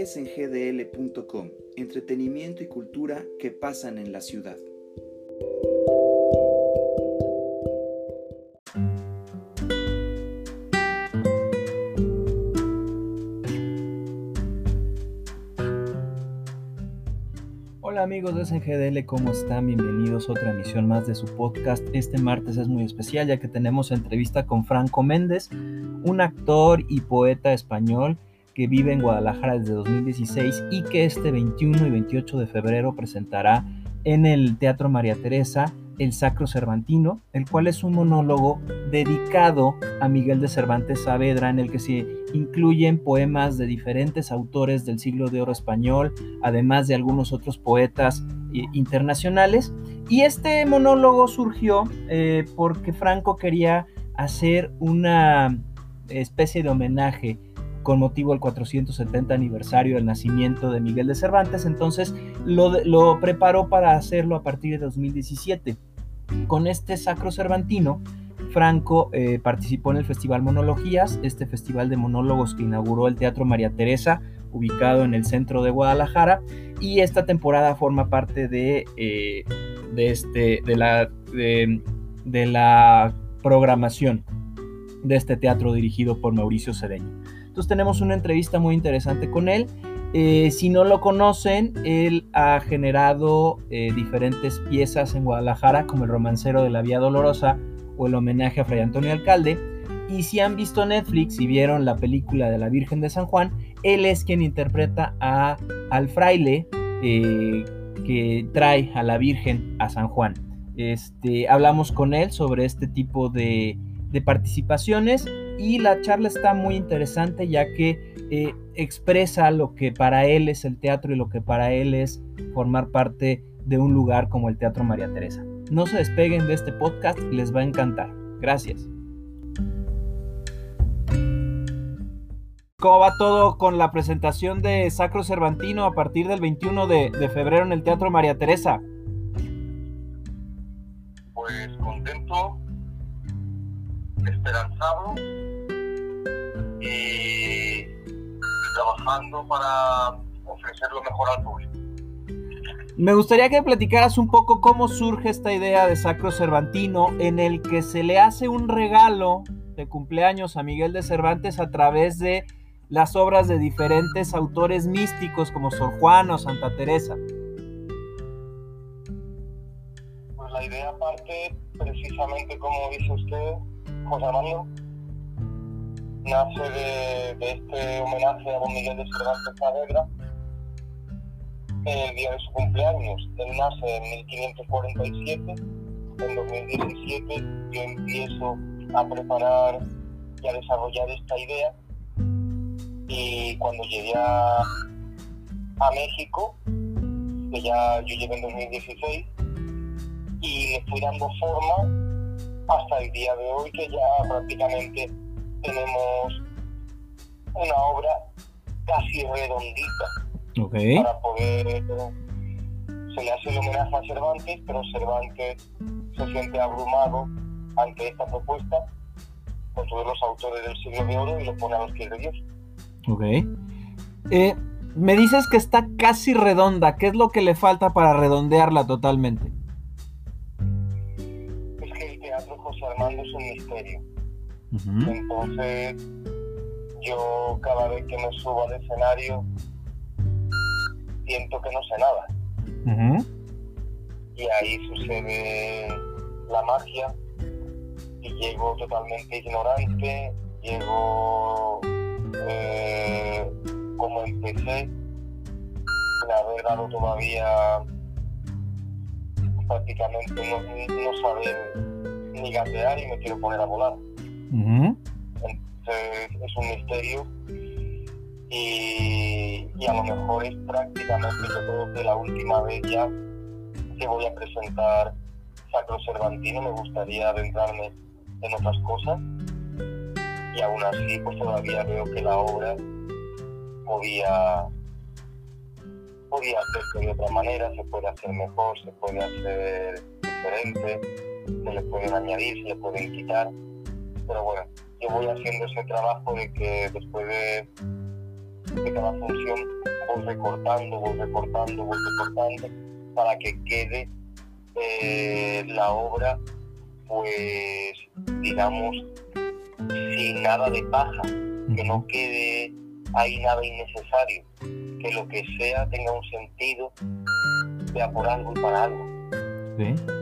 es en gdl.com, entretenimiento y cultura que pasan en la ciudad. Hola amigos de SNGDL, ¿cómo están? Bienvenidos a otra emisión más de su podcast. Este martes es muy especial ya que tenemos entrevista con Franco Méndez, un actor y poeta español que vive en Guadalajara desde 2016 y que este 21 y 28 de febrero presentará en el Teatro María Teresa el Sacro Cervantino, el cual es un monólogo dedicado a Miguel de Cervantes Saavedra, en el que se incluyen poemas de diferentes autores del siglo de oro español, además de algunos otros poetas eh, internacionales. Y este monólogo surgió eh, porque Franco quería hacer una especie de homenaje con motivo del 470 aniversario del nacimiento de Miguel de Cervantes, entonces lo, preparó para hacerlo a partir de 2017. Con este Sacro Cervantino, Franco eh, participó en el Festival Monologías, este festival de monólogos que inauguró el Teatro María Teresa, ubicado en el centro de Guadalajara, y esta temporada forma parte de, eh, de, este, de, la, de la programación de este teatro dirigido por Mauricio Cedeño. Entonces tenemos una entrevista muy interesante con él. Eh, si no lo conocen, él ha generado eh, diferentes piezas en Guadalajara, como el romancero de la Vía Dolorosa o el homenaje a Fray Antonio Alcalde. Y si han visto Netflix y vieron la película de la Virgen de San Juan, él es quien interpreta a, al fraile eh, que trae a la Virgen a San Juan. Este, hablamos con él sobre este tipo de, de participaciones y la charla está muy interesante ya que eh, expresa lo que para él es el teatro y lo que para él es formar parte de un lugar como el Teatro María Teresa. No se despeguen de este podcast, les va a encantar. Gracias. ¿Cómo va todo con la presentación de Sacro Cervantino a partir del 21 de, de febrero en el Teatro María Teresa? Pues contento, esperanzado y trabajando para ofrecer lo mejor al público. Me gustaría que platicaras un poco cómo surge esta idea de Sacro Cervantino en el que se le hace un regalo de cumpleaños a Miguel de Cervantes a través de las obras de diferentes autores místicos como Sor Juana o Santa Teresa. Pues la idea parte precisamente como dice usted, José Armando, nace de, de, este homenaje a don Miguel de Cervantes Saavedra. El día de su cumpleaños. Él nace en 1547, en 2017 yo empiezo a preparar y a desarrollar esta idea. Y cuando llegué a, a México, que ya yo llegué en 2016, y le fui dando forma hasta el día de hoy que ya prácticamente tenemos una obra casi redondita okay. para poder se le hace el homenaje a Cervantes pero Cervantes se siente abrumado ante esta propuesta con todos los autores del siglo de oro y lo pone a los pies de Dios ok eh, me dices que está casi redonda ¿qué es lo que le falta para redondearla totalmente? Armando es un misterio. Entonces, yo cada vez que me subo al escenario, siento que no sé nada. Y ahí sucede la magia y llego totalmente ignorante, llego eh, como empecé, sin haber dado todavía prácticamente no, no saber ni gatear y me quiero poner a volar. Entonces, es un misterio. Y, y, a lo mejor es prácticamente yo creo que la última vez ya que voy a presentar Sacro Cervantino me gustaría adentrarme en otras cosas. Y aún así pues todavía veo que la obra podía podía hacerse de otra manera, se puede hacer mejor, se puede hacer diferente, se le pueden añadir, se le pueden quitar. Pero bueno, yo voy haciendo ese trabajo de que después de de cada función voy recortando, voy recortando, voy recortando para que quede eh, la obra, pues, digamos, sin nada de paja, que no quede ahí nada innecesario, que lo que sea tenga un sentido, sea por algo y para algo.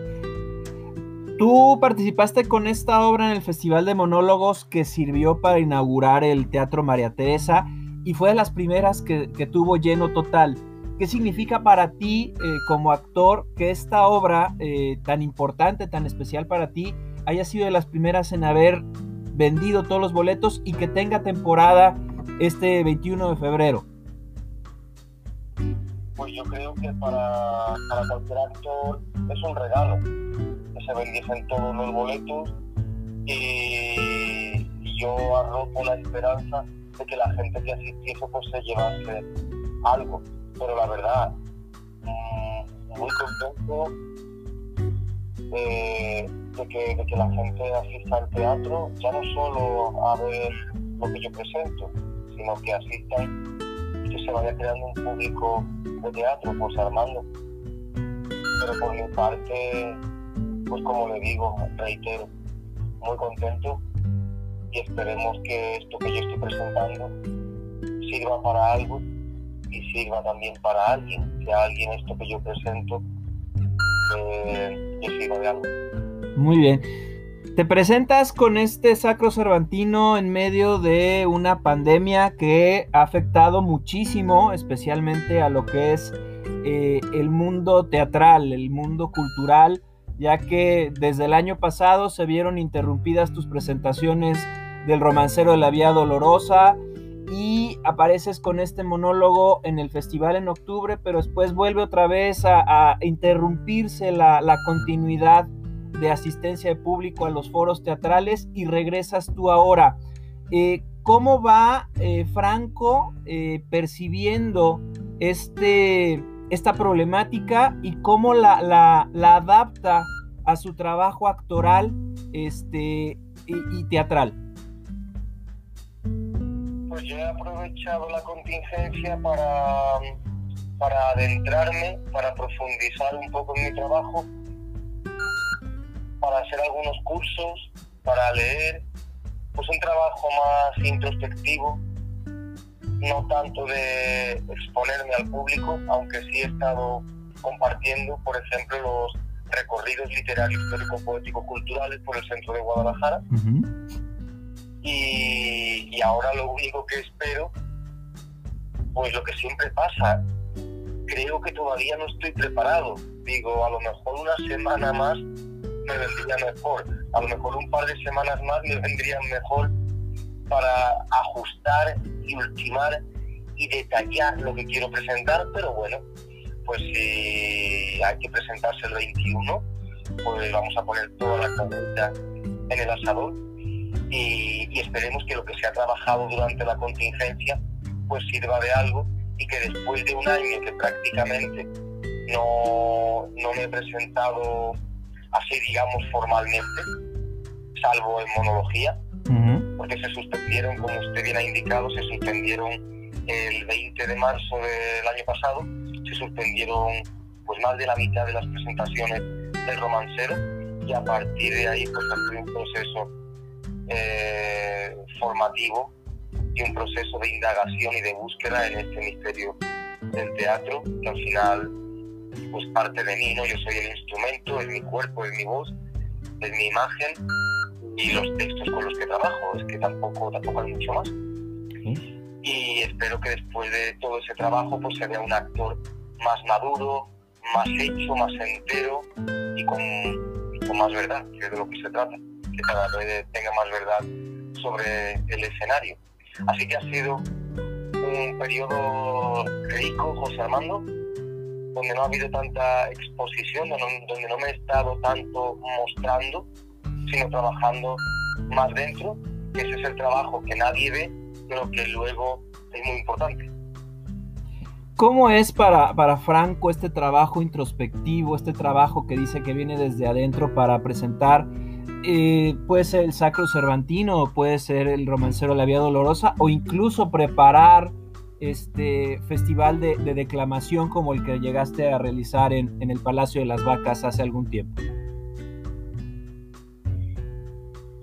Tú participaste con esta obra en el Festival de Monólogos que sirvió para inaugurar el Teatro María Teresa y fue de las primeras que, tuvo lleno total. ¿Qué significa para ti eh, como actor que esta obra eh, tan importante, tan especial para ti, haya sido de las primeras en haber vendido todos los boletos y que tenga temporada este 21 de febrero? Pues yo creo que para, para cualquier actor es un regalo que se vendiesen todos los boletos y yo arrojo la esperanza de que la gente que asistiese pues se llevase algo. Pero la verdad, mm, muy contento de, que, de que la gente asista al teatro, ya no solo a ver lo que yo presento, sino que asistan se vaya creando un público de teatro, pues Armando. Pero por mi parte, pues como le digo, reitero, muy contento y esperemos que esto que yo estoy presentando sirva para algo y sirva también para alguien, que a alguien esto que yo presento eh, sirva de algo. Muy bien. Te presentas con este Sacro Cervantino en medio de una pandemia que ha afectado muchísimo, especialmente a lo que es eh, el mundo teatral, el mundo cultural, ya que desde el año pasado se vieron interrumpidas tus presentaciones del romancero de la Vía Dolorosa y apareces con este monólogo en el festival en octubre, pero después vuelve otra vez a, interrumpirse la, continuidad de asistencia de público a los foros teatrales y regresas tú ahora. Eh, ¿Cómo va eh, Franco eh, percibiendo este, esta problemática y cómo la, la, adapta a su trabajo actoral este, y teatral? pues yo he aprovechado la contingencia para, para adentrarme, para profundizar un poco en mi trabajo, para hacer algunos cursos, para leer, pues un trabajo más introspectivo, no tanto de exponerme al público, aunque sí he estado compartiendo, por ejemplo, los recorridos literarios, histórico, poéticos, culturales por el centro de Guadalajara. Y, ahora lo único que espero, pues lo que siempre pasa, creo que todavía no estoy preparado. Digo, a lo mejor una semana más me vendría mejor, a lo mejor un par de semanas más me vendrían mejor para ajustar y ultimar y detallar lo que quiero presentar, pero bueno, pues si hay que presentarse el 21, pues vamos a poner toda la cabeza en el asador y, esperemos que lo que se ha trabajado durante la contingencia pues sirva de algo y que después de un año que prácticamente no, no me he presentado así digamos formalmente, salvo en monología, porque se suspendieron, como usted bien ha indicado, se suspendieron el 20 de marzo del año pasado, se suspendieron pues más de la mitad de las presentaciones del romancero y a partir de ahí pues ha un proceso eh, formativo y un proceso de indagación y de búsqueda en este misterio del teatro, que al final pues parte de mí, ¿no? Yo soy el instrumento, es mi cuerpo, es mi voz, es mi imagen y los textos con los que trabajo, es que tampoco, tampoco hay mucho más. Y espero que después de todo ese trabajo pues se vea un actor más maduro, más hecho, más entero y con, y con más verdad, que es de lo que se trata que cada vez tenga más verdad sobre el escenario. Así que ha sido un periodo rico, José Armando, donde no ha habido tanta exposición, donde no me he estado tanto mostrando, sino trabajando más dentro, ese es el trabajo que nadie ve, pero que luego es muy importante. ¿Cómo es para, para Franco este trabajo introspectivo, este trabajo que dice que viene desde adentro para presentar eh, puede ser el Sacro Cervantino, puede ser el Romancero de la Vía Dolorosa, o incluso preparar este festival de, declamación como el que llegaste a realizar en, el Palacio de las Vacas hace algún tiempo?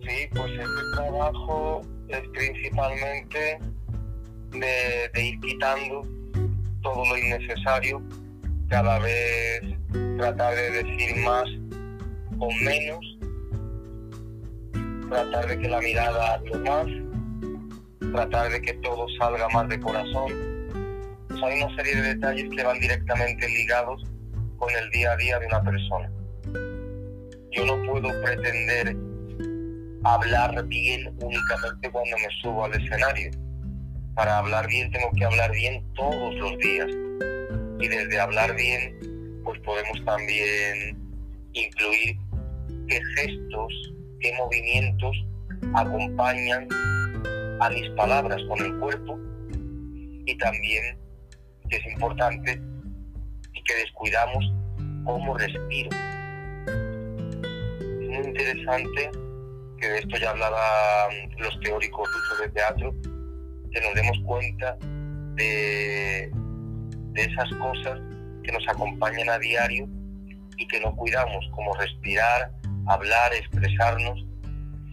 Sí, pues este trabajo es principalmente de, ir quitando todo lo innecesario, cada vez tratar de decir más con menos, tratar de que la mirada hable más, tratar de que todo salga más de corazón. hay una serie de detalles que van directamente ligados con el día a día de una persona. Yo no puedo pretender hablar bien únicamente cuando me subo al escenario. Para hablar bien tengo que hablar bien todos los días. Y desde hablar bien, pues podemos también incluir qué gestos, qué movimientos acompañan a mis palabras con el cuerpo y también, es importante, y que descuidamos cómo respiro. Es muy interesante que de esto ya hablaban los teóricos de teatro, que nos demos cuenta de, de esas cosas que nos acompañan a diario y que no cuidamos, como respirar, hablar, expresarnos.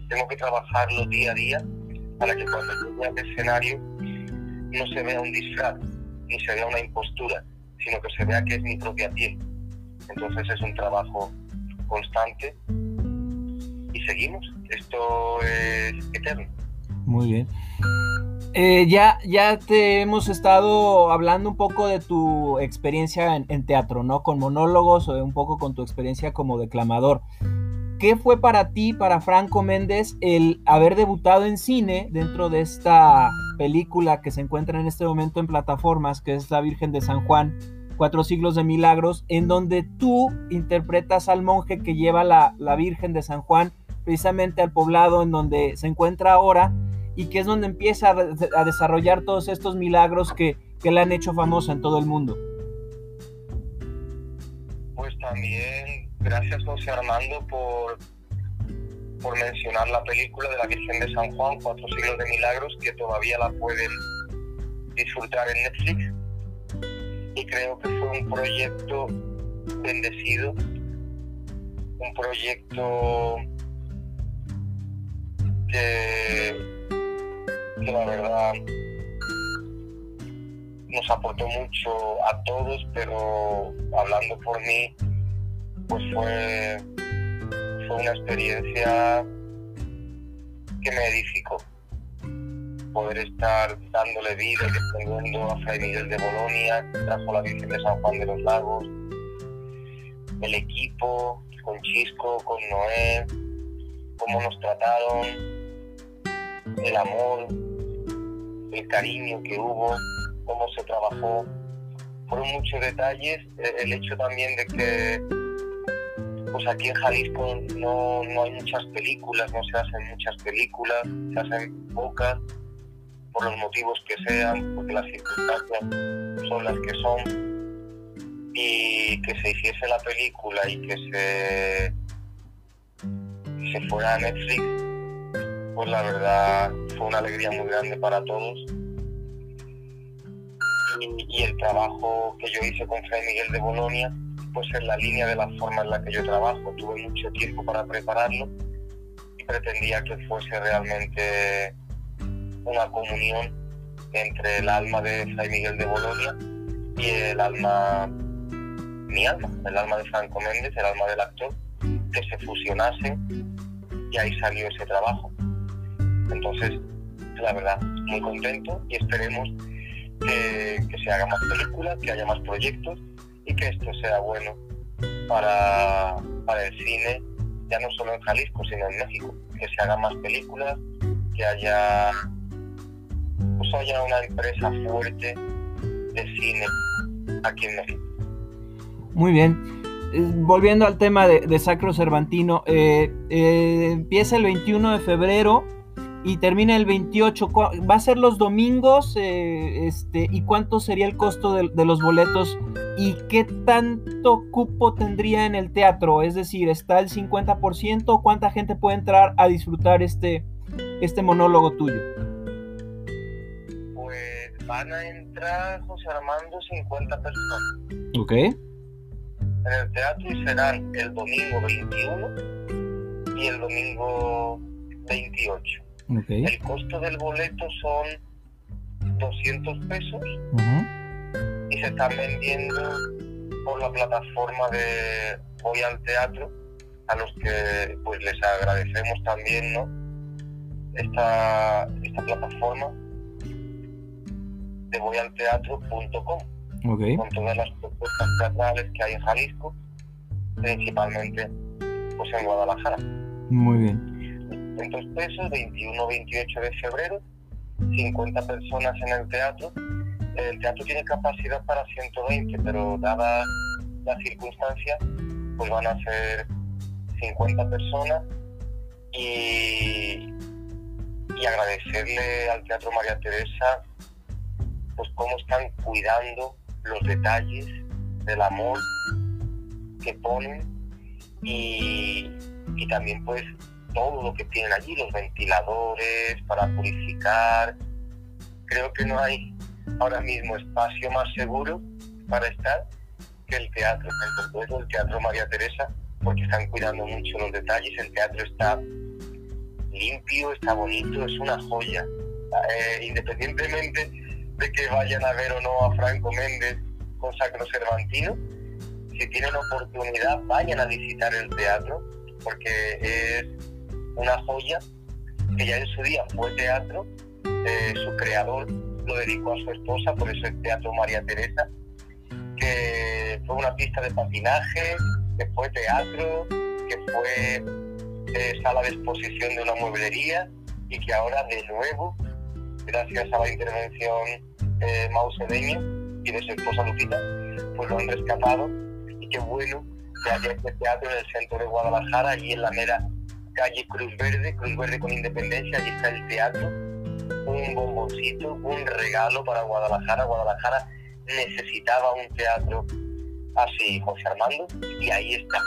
Tengo que trabajarlo día a día para que cuando llegue al escenario no se vea un disfraz, ni se vea una impostura, sino que se vea que es mi propia piel. Entonces es un trabajo constante y seguimos. Esto es eterno. Muy bien. Eh, ya, ya te hemos estado hablando un poco de tu experiencia en, en teatro, ¿no? Con monólogos o un poco con tu experiencia como declamador. ¿Qué fue para ti, para Franco Méndez, el haber debutado en cine dentro de esta película que se encuentra en este momento en plataformas, que es La Virgen de San Juan, Cuatro Siglos de Milagros, en donde tú interpretas al monje que lleva la, la Virgen de San Juan precisamente al poblado en donde se encuentra ahora y que es donde empieza a, desarrollar todos estos milagros que, que la han hecho famosa en todo el mundo? Pues también Gracias José Armando por, por mencionar la película de la Virgen de San Juan, Cuatro siglos de milagros, que todavía la pueden disfrutar en Netflix. Y creo que fue un proyecto bendecido, un proyecto que, que la verdad nos aportó mucho a todos, pero hablando por mí, pues fue, fue una experiencia que me edificó. Poder estar dándole vida y defendiendo a Fray Miguel de Bolonia, trajo la Virgen de San Juan de los Lagos, el equipo, con Chisco, con Noé, cómo nos trataron, el amor, el cariño que hubo, cómo se trabajó. Fueron muchos detalles, el hecho también de que pues aquí en Jalisco no, hay muchas películas, no se hacen muchas películas, se hacen pocas, por los motivos que sean, porque las circunstancias son las que son, y que se hiciese la película y que se, se fuera a Netflix, pues la verdad fue una alegría muy grande para todos. Y, el trabajo que yo hice con Fray Miguel de Bolonia, pues en la línea de la forma en la que yo trabajo. Tuve mucho tiempo para prepararlo y pretendía que fuese realmente una comunión entre el alma de Fray Miguel de Bolonia y el alma, mi alma, el alma de Franco Méndez, el alma del actor, que se fusionasen y ahí salió ese trabajo. Entonces, la verdad, muy contento y esperemos que, se hagan más películas, que haya más proyectos y que esto sea bueno para, para el cine, ya no solo en Jalisco, sino en México, que se hagan más películas, que haya, pues haya una empresa fuerte de cine aquí en México. Muy bien. Eh, volviendo al tema de, Sacro Cervantino, eh, eh, empieza el 21 de febrero y termina el 28. ¿Va a ser los domingos? Eh, este, ¿Y cuánto sería el costo de, los boletos? ¿Y qué tanto cupo tendría en el teatro? Es decir, ¿está el 50%? ¿Cuánta gente puede entrar a disfrutar este, este monólogo tuyo? Pues van a entrar, José Armando, 50 personas. Ok. En el teatro y serán el domingo 21 y el domingo 28. El costo del boleto son 200 pesos y se están vendiendo por la plataforma de Voy al Teatro, a los que pues les agradecemos también, ¿no? Esta, esta plataforma de voyalteatro.com Ok. con todas las propuestas teatrales que hay en Jalisco, principalmente pues en Guadalajara. Muy bien. 200 pesos, 21-28 de febrero, 50 personas en el teatro. El teatro tiene capacidad para 120, pero dadas las circunstancias, pues van a ser 50 personas y, y agradecerle al Teatro María Teresa pues cómo están cuidando los detalles del amor que ponen y, y también pues todo lo que tienen allí, los ventiladores para purificar. Creo que no hay ahora mismo espacio más seguro para estar que el teatro, en concreto el Teatro María Teresa, porque están cuidando mucho los detalles. El teatro está limpio, está bonito, es una joya. Eh, independientemente de que vayan a ver o no a Franco Méndez con Sacro Cervantino, si tienen oportunidad, vayan a visitar el teatro, porque es una joya que ya en su día fue teatro, eh, su creador lo dedicó a su esposa, por eso es Teatro María Teresa, que fue una pista de patinaje, que fue teatro, que fue eh, sala de exposición de una mueblería y que ahora de nuevo, gracias a la intervención eh, y de su esposa Lupita, pues lo han rescatado. Y qué bueno que haya este teatro en el centro de Guadalajara y en la mera calle Cruz Verde, Cruz Verde con Independencia, allí está el teatro, un bomboncito, un regalo para Guadalajara. Guadalajara necesitaba un teatro así, José Armando, y ahí está,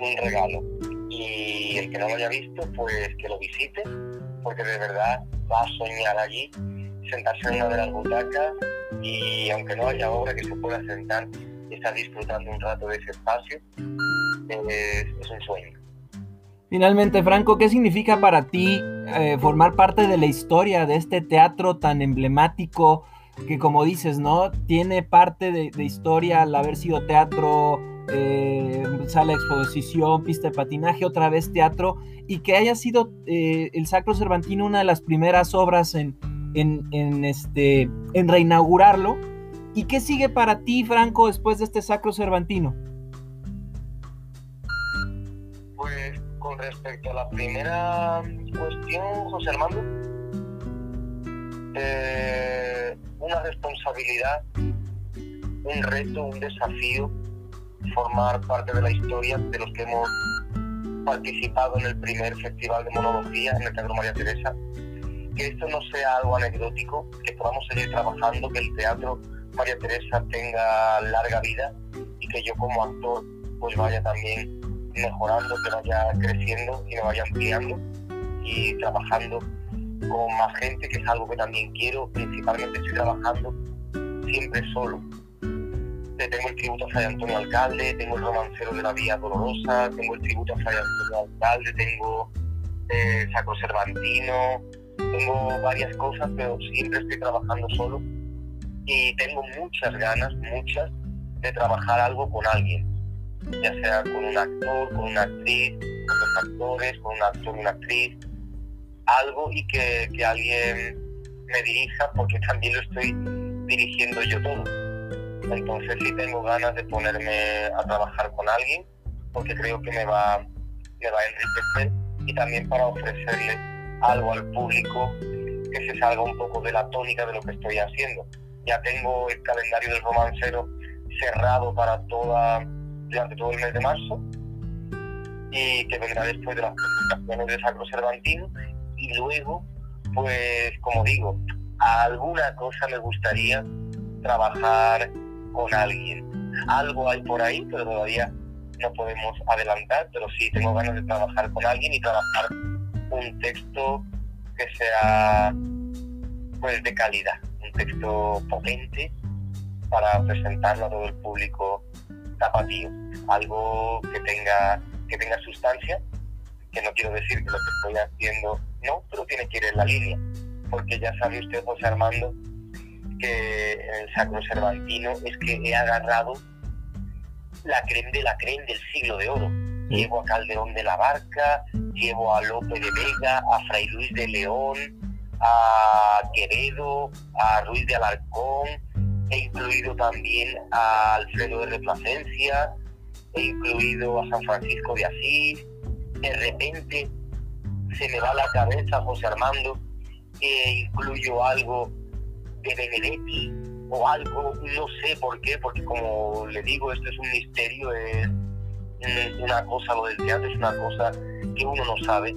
un, regalo. Y el que no lo haya visto, pues que lo visite, porque de verdad va a soñar allí, sentarse en una de las butacas y aunque no haya obra que se pueda sentar y estar disfrutando un rato de ese espacio, es, es un sueño. Finalmente, Franco, ¿qué significa para ti eh, formar parte de la historia de este teatro tan emblemático que, como dices, ¿no? Tiene parte de, historia al haber sido teatro, eh, sala de exposición, pista de patinaje, otra vez teatro, y que haya sido eh, el Sacro Cervantino una de las primeras obras en, en, en, este, en reinaugurarlo. ¿Y qué sigue para ti, Franco, después de este Sacro Cervantino? Pues con respecto a la primera cuestión, José Armando, eh, una responsabilidad, un reto, un desafío, formar parte de la historia de los que hemos participado en el primer festival de monología en el Teatro María Teresa. Que esto no sea algo anecdótico, que podamos seguir trabajando, que el Teatro María Teresa tenga larga vida y que yo como actor pues vaya también mejorando, que vaya creciendo y me vaya ampliando y trabajando con más gente, que es algo que también quiero. Principalmente estoy trabajando siempre solo. Tengo el tributo a Fray Antonio Alcalde, tengo el romancero de la Vía Dolorosa, tengo el tributo a Fray Antonio Alcalde, tengo eh, Sacro Cervantino, tengo varias cosas, pero siempre estoy trabajando solo y tengo muchas ganas, muchas, de trabajar algo con alguien, ya sea con un actor, con una actriz, con dos actores, con un actor una actriz, algo y que, que alguien me dirija porque también lo estoy dirigiendo yo todo. Entonces sí tengo ganas de ponerme a trabajar con alguien porque creo que me va, me va a enriquecer y también para ofrecerle algo al público que se salga un poco de la tónica de lo que estoy haciendo. Ya tengo el calendario del romancero cerrado para toda, durante todo el mes de marzo y que vendrá después de las presentaciones de Sacro Cervantino y luego, pues como digo, a alguna cosa me gustaría trabajar con alguien. Algo hay por ahí, pero todavía no podemos adelantar, pero sí tengo ganas de trabajar con alguien y trabajar un texto que sea pues de calidad, un texto potente para presentarlo a todo el público tapatío, algo que tenga, que tenga sustancia, que no quiero decir que lo que estoy haciendo no, pero tiene que ir en la línea, porque ya sabe usted, José Armando, que en el Sacro Cervantino es que he agarrado la creme de la creme del siglo de oro. Llevo a Calderón de la Barca, llevo a Lope de Vega, a Fray Luis de León, a Quevedo, a Ruiz de Alarcón, he incluido también a Alfredo de Replacencia, he incluido a San Francisco de Asís, de repente se me va la cabeza José Armando que incluyo algo de Benedetti o algo, no sé por qué, porque como le digo, esto es un misterio, es una cosa, lo del teatro es una cosa que uno no sabe,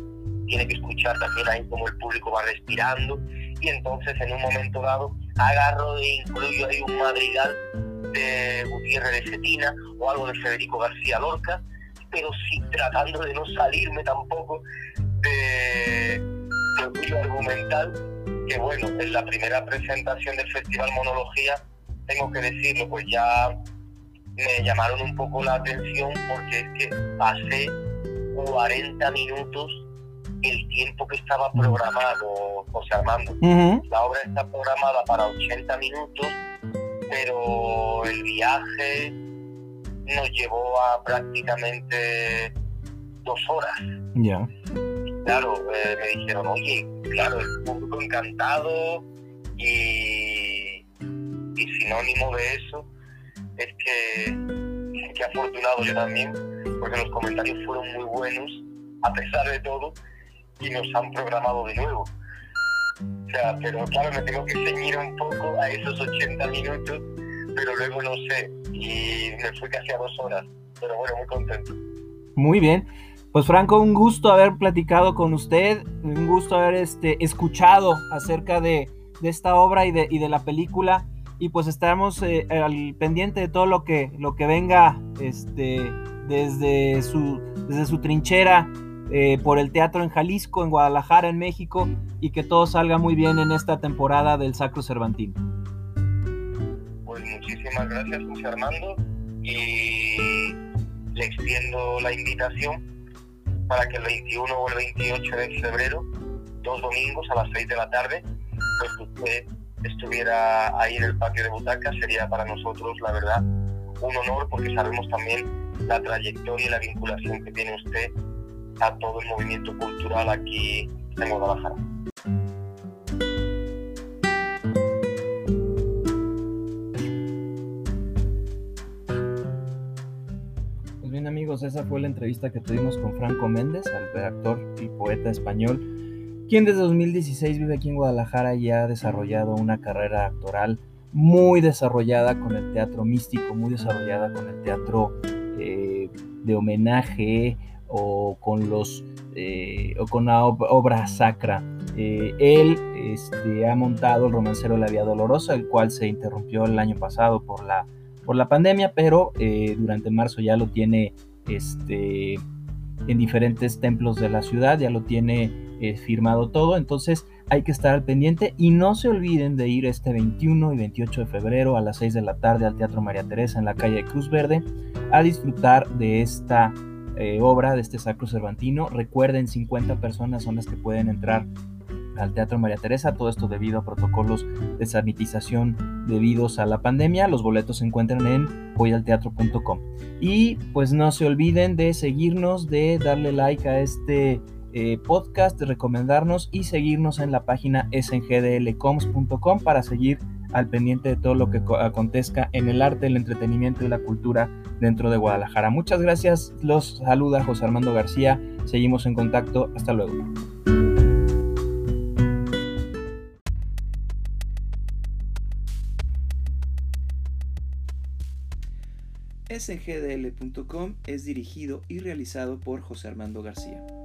tiene que escuchar también ahí como el público va respirando y entonces en un momento dado agarro e incluyo ahí un madrigal de Gutiérrez de Cetina o algo de Federico García Lorca, pero sí tratando de no salirme tampoco de, argumental, que bueno, en la primera presentación del Festival Monología, tengo que decirlo, pues ya me llamaron un poco la atención porque es que hace 40 minutos el tiempo que estaba programado, José Armando. La obra está programada para 80 minutos, pero el viaje nos llevó a prácticamente dos horas. Ya. Claro, eh, me dijeron, oye, claro, el público encantado y, y sinónimo de eso es que, que afortunado yo también, porque los comentarios fueron muy buenos a pesar de todo y nos han programado de nuevo. O sea, pero claro, me tengo que ceñir un poco a esos 80 minutos, pero luego no sé, y me fui casi a dos horas, pero bueno, muy contento. Muy bien. Pues Franco, un gusto haber platicado con usted, un gusto haber este, escuchado acerca de, de esta obra y de, y de, la película. Y pues estamos eh, al pendiente de todo lo que, lo que venga este, desde, su, desde su trinchera eh, por el teatro en Jalisco, en Guadalajara, en México, y que todo salga muy bien en esta temporada del Sacro Cervantino. Pues muchísimas gracias, José Armando, y le extiendo la invitación para que el 21 o el 28 de febrero, dos domingos a las 6 de la tarde, pues usted estuviera ahí en el patio de butacas, sería para nosotros, la verdad, un honor porque sabemos también la trayectoria y la vinculación que tiene usted a todo el movimiento cultural aquí en Guadalajara. Pues bien amigos, esa fue la entrevista que tuvimos con Franco Méndez, el actor y poeta español, quien desde 2016 vive aquí en Guadalajara y ha desarrollado una carrera actoral muy desarrollada con el teatro místico, muy desarrollada con el teatro eh, de homenaje, o con los eh, o con la obra sacra. Eh, él este, ha montado el romancero La Vía Dolorosa, el cual se interrumpió el año pasado por la, por la pandemia, pero eh, durante marzo ya lo tiene este, en diferentes templos de la ciudad, ya lo tiene firmado todo, entonces hay que estar al pendiente y no se olviden de ir este 21 y 28 de febrero a las 6 de la tarde al Teatro María Teresa en la calle Cruz Verde a disfrutar de esta eh, obra de este Sacro Cervantino. Recuerden, 50 personas son las que pueden entrar al Teatro María Teresa, todo esto debido a protocolos de sanitización debidos a la pandemia. Los boletos se encuentran en voyalteatro.com. Y pues no se olviden de seguirnos, de darle like a este eh, podcast, de recomendarnos y seguirnos en la página sngdlcoms.com para seguir al pendiente de todo lo que acontezca en el arte, el entretenimiento y la cultura dentro de Guadalajara. Muchas gracias, los saluda José Armando García, seguimos en contacto, hasta luego. sgdl.com es dirigido y realizado por José Armando García.